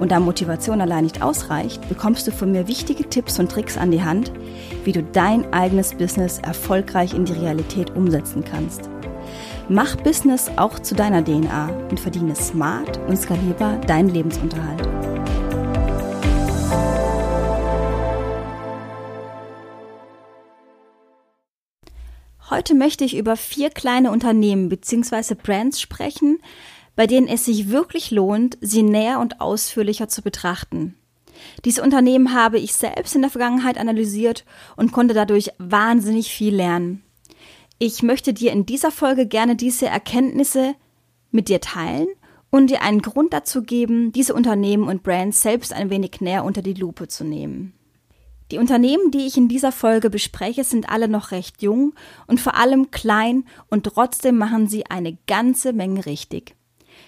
Und da Motivation allein nicht ausreicht, bekommst du von mir wichtige Tipps und Tricks an die Hand, wie du dein eigenes Business erfolgreich in die Realität umsetzen kannst. Mach Business auch zu deiner DNA und verdiene smart und skalierbar deinen Lebensunterhalt. Heute möchte ich über vier kleine Unternehmen bzw. Brands sprechen, bei denen es sich wirklich lohnt, sie näher und ausführlicher zu betrachten. Diese Unternehmen habe ich selbst in der Vergangenheit analysiert und konnte dadurch wahnsinnig viel lernen. Ich möchte dir in dieser Folge gerne diese Erkenntnisse mit dir teilen und dir einen Grund dazu geben, diese Unternehmen und Brands selbst ein wenig näher unter die Lupe zu nehmen. Die Unternehmen, die ich in dieser Folge bespreche, sind alle noch recht jung und vor allem klein und trotzdem machen sie eine ganze Menge richtig.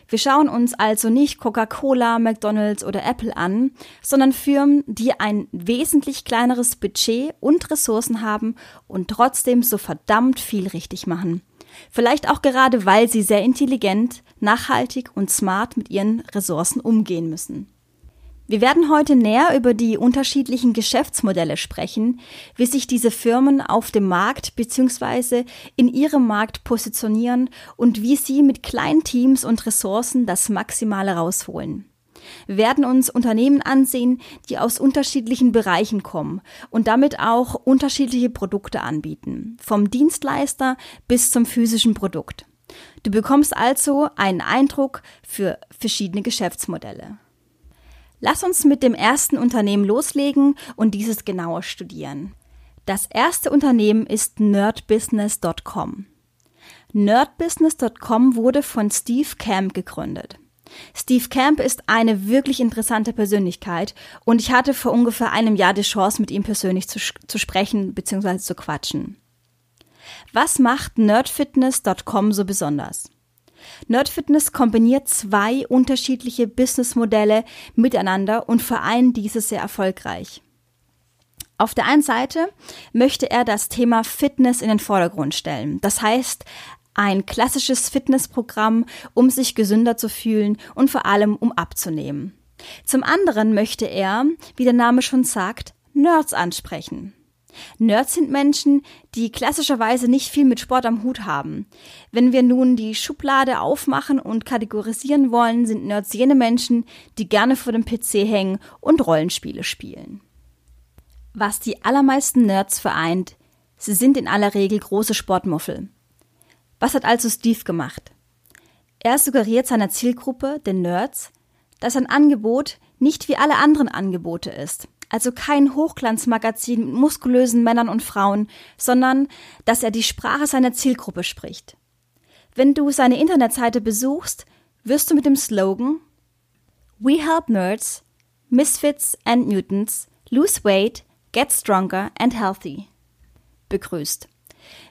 Wir schauen uns also nicht Coca-Cola, McDonald's oder Apple an, sondern Firmen, die ein wesentlich kleineres Budget und Ressourcen haben und trotzdem so verdammt viel richtig machen. Vielleicht auch gerade, weil sie sehr intelligent, nachhaltig und smart mit ihren Ressourcen umgehen müssen. Wir werden heute näher über die unterschiedlichen Geschäftsmodelle sprechen, wie sich diese Firmen auf dem Markt bzw. in ihrem Markt positionieren und wie sie mit kleinen Teams und Ressourcen das Maximale rausholen. Wir werden uns Unternehmen ansehen, die aus unterschiedlichen Bereichen kommen und damit auch unterschiedliche Produkte anbieten, vom Dienstleister bis zum physischen Produkt. Du bekommst also einen Eindruck für verschiedene Geschäftsmodelle. Lass uns mit dem ersten Unternehmen loslegen und dieses genauer studieren. Das erste Unternehmen ist nerdbusiness.com. Nerdbusiness.com wurde von Steve Camp gegründet. Steve Camp ist eine wirklich interessante Persönlichkeit und ich hatte vor ungefähr einem Jahr die Chance, mit ihm persönlich zu, zu sprechen bzw. zu quatschen. Was macht nerdfitness.com so besonders? Nerdfitness kombiniert zwei unterschiedliche Businessmodelle miteinander und vereint diese sehr erfolgreich. Auf der einen Seite möchte er das Thema Fitness in den Vordergrund stellen. Das heißt, ein klassisches Fitnessprogramm, um sich gesünder zu fühlen und vor allem um abzunehmen. Zum anderen möchte er, wie der Name schon sagt, Nerds ansprechen. Nerds sind Menschen, die klassischerweise nicht viel mit Sport am Hut haben. Wenn wir nun die Schublade aufmachen und kategorisieren wollen, sind Nerds jene Menschen, die gerne vor dem PC hängen und Rollenspiele spielen. Was die allermeisten Nerds vereint, sie sind in aller Regel große Sportmuffel. Was hat also Steve gemacht? Er suggeriert seiner Zielgruppe, den Nerds, dass ein Angebot nicht wie alle anderen Angebote ist also kein Hochglanzmagazin mit muskulösen Männern und Frauen, sondern dass er die Sprache seiner Zielgruppe spricht. Wenn du seine Internetseite besuchst, wirst du mit dem Slogan We help nerds, misfits and mutants lose weight, get stronger and healthy begrüßt.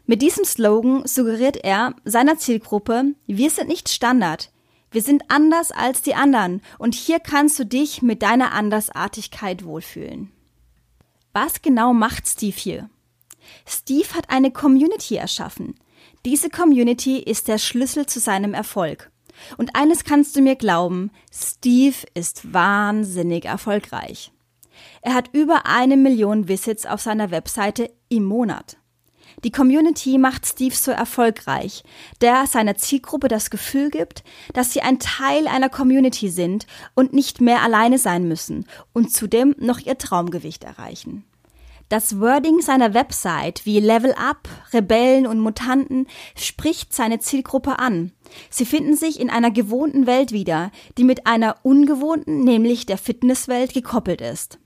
Mit diesem Slogan suggeriert er seiner Zielgruppe, wir sind nicht Standard, wir sind anders als die anderen und hier kannst du dich mit deiner Andersartigkeit wohlfühlen. Was genau macht Steve hier? Steve hat eine Community erschaffen. Diese Community ist der Schlüssel zu seinem Erfolg. Und eines kannst du mir glauben, Steve ist wahnsinnig erfolgreich. Er hat über eine Million Visits auf seiner Webseite im Monat. Die Community macht Steve so erfolgreich, der seiner Zielgruppe das Gefühl gibt, dass sie ein Teil einer Community sind und nicht mehr alleine sein müssen und zudem noch ihr Traumgewicht erreichen. Das Wording seiner Website wie Level Up, Rebellen und Mutanten spricht seine Zielgruppe an. Sie finden sich in einer gewohnten Welt wieder, die mit einer ungewohnten, nämlich der Fitnesswelt, gekoppelt ist.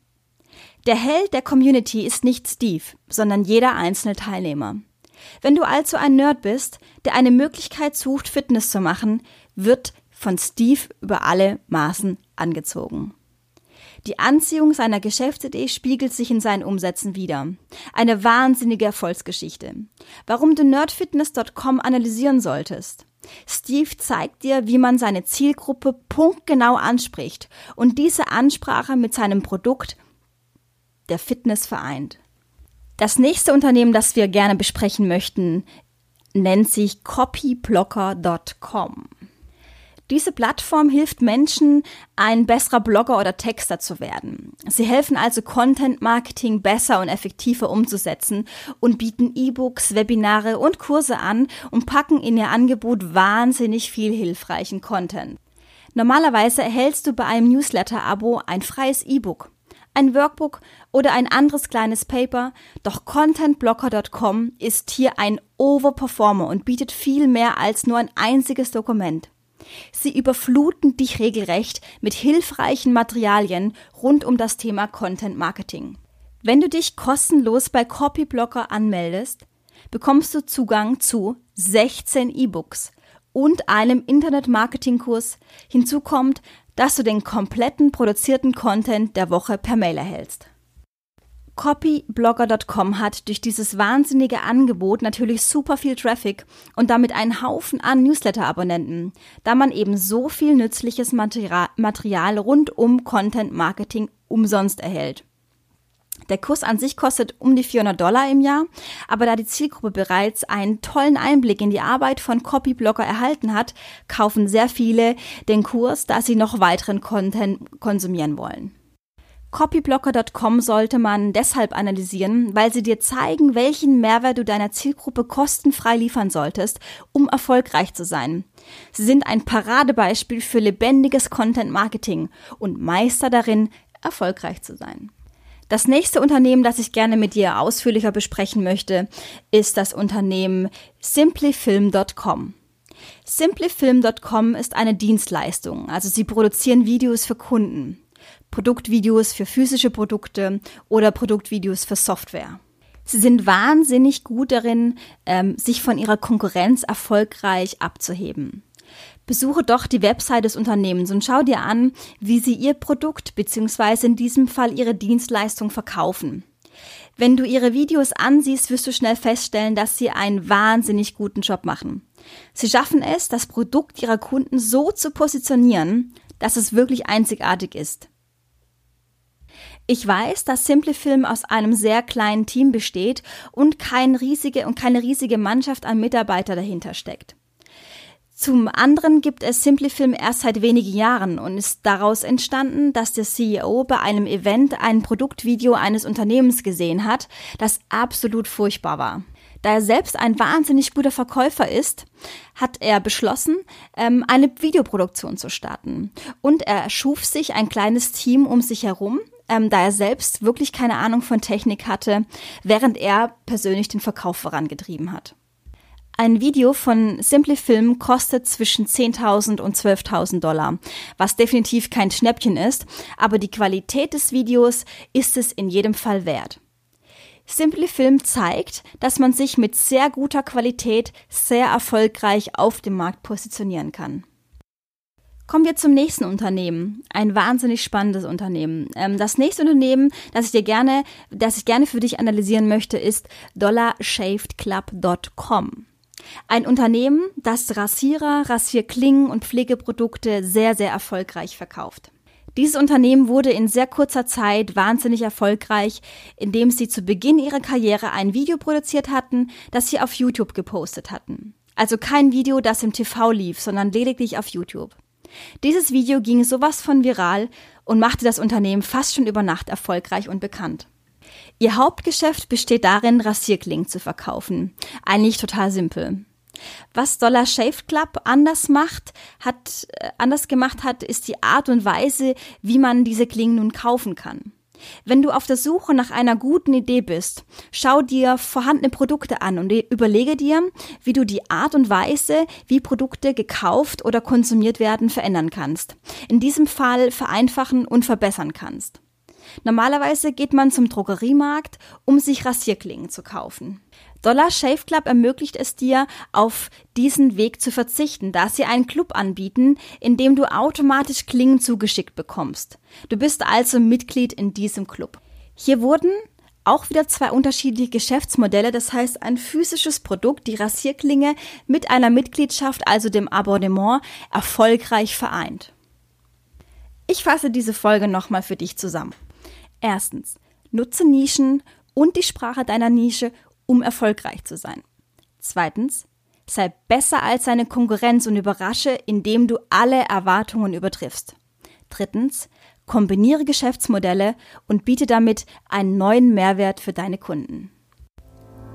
Der Held der Community ist nicht Steve, sondern jeder einzelne Teilnehmer. Wenn du also ein Nerd bist, der eine Möglichkeit sucht, Fitness zu machen, wird von Steve über alle Maßen angezogen. Die Anziehung seiner Geschäftsidee spiegelt sich in seinen Umsätzen wider. Eine wahnsinnige Erfolgsgeschichte. Warum du nerdfitness.com analysieren solltest. Steve zeigt dir, wie man seine Zielgruppe punktgenau anspricht und diese Ansprache mit seinem Produkt der Fitness vereint. Das nächste Unternehmen, das wir gerne besprechen möchten, nennt sich copyblocker.com. Diese Plattform hilft Menschen, ein besserer Blogger oder Texter zu werden. Sie helfen also Content Marketing besser und effektiver umzusetzen und bieten E-Books, Webinare und Kurse an und packen in ihr Angebot wahnsinnig viel hilfreichen Content. Normalerweise erhältst du bei einem Newsletter-Abo ein freies E-Book, ein Workbook oder ein anderes kleines Paper, doch contentblocker.com ist hier ein Overperformer und bietet viel mehr als nur ein einziges Dokument. Sie überfluten dich regelrecht mit hilfreichen Materialien rund um das Thema Content Marketing. Wenn du dich kostenlos bei Copyblocker anmeldest, bekommst du Zugang zu 16 E-Books und einem Internet-Marketing-Kurs. Hinzu kommt, dass du den kompletten produzierten Content der Woche per Mail erhältst. Copyblogger.com hat durch dieses wahnsinnige Angebot natürlich super viel Traffic und damit einen Haufen an Newsletter-Abonnenten, da man eben so viel nützliches Material rund um Content Marketing umsonst erhält. Der Kurs an sich kostet um die 400 Dollar im Jahr, aber da die Zielgruppe bereits einen tollen Einblick in die Arbeit von Copyblogger erhalten hat, kaufen sehr viele den Kurs, da sie noch weiteren Content konsumieren wollen. Copyblocker.com sollte man deshalb analysieren, weil sie dir zeigen, welchen Mehrwert du deiner Zielgruppe kostenfrei liefern solltest, um erfolgreich zu sein. Sie sind ein Paradebeispiel für lebendiges Content Marketing und Meister darin, erfolgreich zu sein. Das nächste Unternehmen, das ich gerne mit dir ausführlicher besprechen möchte, ist das Unternehmen simplyfilm.com. Simplyfilm.com ist eine Dienstleistung, also sie produzieren Videos für Kunden. Produktvideos für physische Produkte oder Produktvideos für Software. Sie sind wahnsinnig gut darin, ähm, sich von ihrer Konkurrenz erfolgreich abzuheben. Besuche doch die Website des Unternehmens und schau dir an, wie sie ihr Produkt bzw. in diesem Fall ihre Dienstleistung verkaufen. Wenn du ihre Videos ansiehst, wirst du schnell feststellen, dass sie einen wahnsinnig guten Job machen. Sie schaffen es, das Produkt ihrer Kunden so zu positionieren, dass es wirklich einzigartig ist. Ich weiß, dass Simplifilm aus einem sehr kleinen Team besteht und, kein riesige, und keine riesige Mannschaft an Mitarbeiter dahinter steckt. Zum anderen gibt es Simplifilm erst seit wenigen Jahren und ist daraus entstanden, dass der CEO bei einem Event ein Produktvideo eines Unternehmens gesehen hat, das absolut furchtbar war. Da er selbst ein wahnsinnig guter Verkäufer ist, hat er beschlossen, ähm, eine Videoproduktion zu starten. Und er schuf sich ein kleines Team um sich herum, ähm, da er selbst wirklich keine Ahnung von Technik hatte, während er persönlich den Verkauf vorangetrieben hat. Ein Video von Simply Film kostet zwischen 10.000 und 12.000 Dollar, was definitiv kein Schnäppchen ist, aber die Qualität des Videos ist es in jedem Fall wert. Simply Film zeigt, dass man sich mit sehr guter Qualität sehr erfolgreich auf dem Markt positionieren kann. Kommen wir zum nächsten Unternehmen. Ein wahnsinnig spannendes Unternehmen. Ähm, das nächste Unternehmen, das ich dir gerne, das ich gerne für dich analysieren möchte, ist dollarshavedclub.com. Ein Unternehmen, das Rasierer, Rasierklingen und Pflegeprodukte sehr, sehr erfolgreich verkauft. Dieses Unternehmen wurde in sehr kurzer Zeit wahnsinnig erfolgreich, indem sie zu Beginn ihrer Karriere ein Video produziert hatten, das sie auf YouTube gepostet hatten. Also kein Video, das im TV lief, sondern lediglich auf YouTube. Dieses Video ging sowas von viral und machte das Unternehmen fast schon über Nacht erfolgreich und bekannt. Ihr Hauptgeschäft besteht darin, Rasierklingen zu verkaufen. Eigentlich total simpel. Was Dollar Shave Club anders macht, hat, äh, anders gemacht hat, ist die Art und Weise, wie man diese Klingen nun kaufen kann. Wenn du auf der Suche nach einer guten Idee bist, schau dir vorhandene Produkte an und überlege dir, wie du die Art und Weise, wie Produkte gekauft oder konsumiert werden, verändern kannst. In diesem Fall vereinfachen und verbessern kannst. Normalerweise geht man zum Drogeriemarkt, um sich Rasierklingen zu kaufen. Dollar Shave Club ermöglicht es dir, auf diesen Weg zu verzichten, da sie einen Club anbieten, in dem du automatisch Klingen zugeschickt bekommst. Du bist also Mitglied in diesem Club. Hier wurden auch wieder zwei unterschiedliche Geschäftsmodelle, das heißt ein physisches Produkt, die Rasierklinge, mit einer Mitgliedschaft, also dem Abonnement, erfolgreich vereint. Ich fasse diese Folge nochmal für dich zusammen. Erstens, nutze Nischen und die Sprache deiner Nische, um erfolgreich zu sein. Zweitens, sei besser als deine Konkurrenz und überrasche, indem du alle Erwartungen übertriffst. Drittens, kombiniere Geschäftsmodelle und biete damit einen neuen Mehrwert für deine Kunden.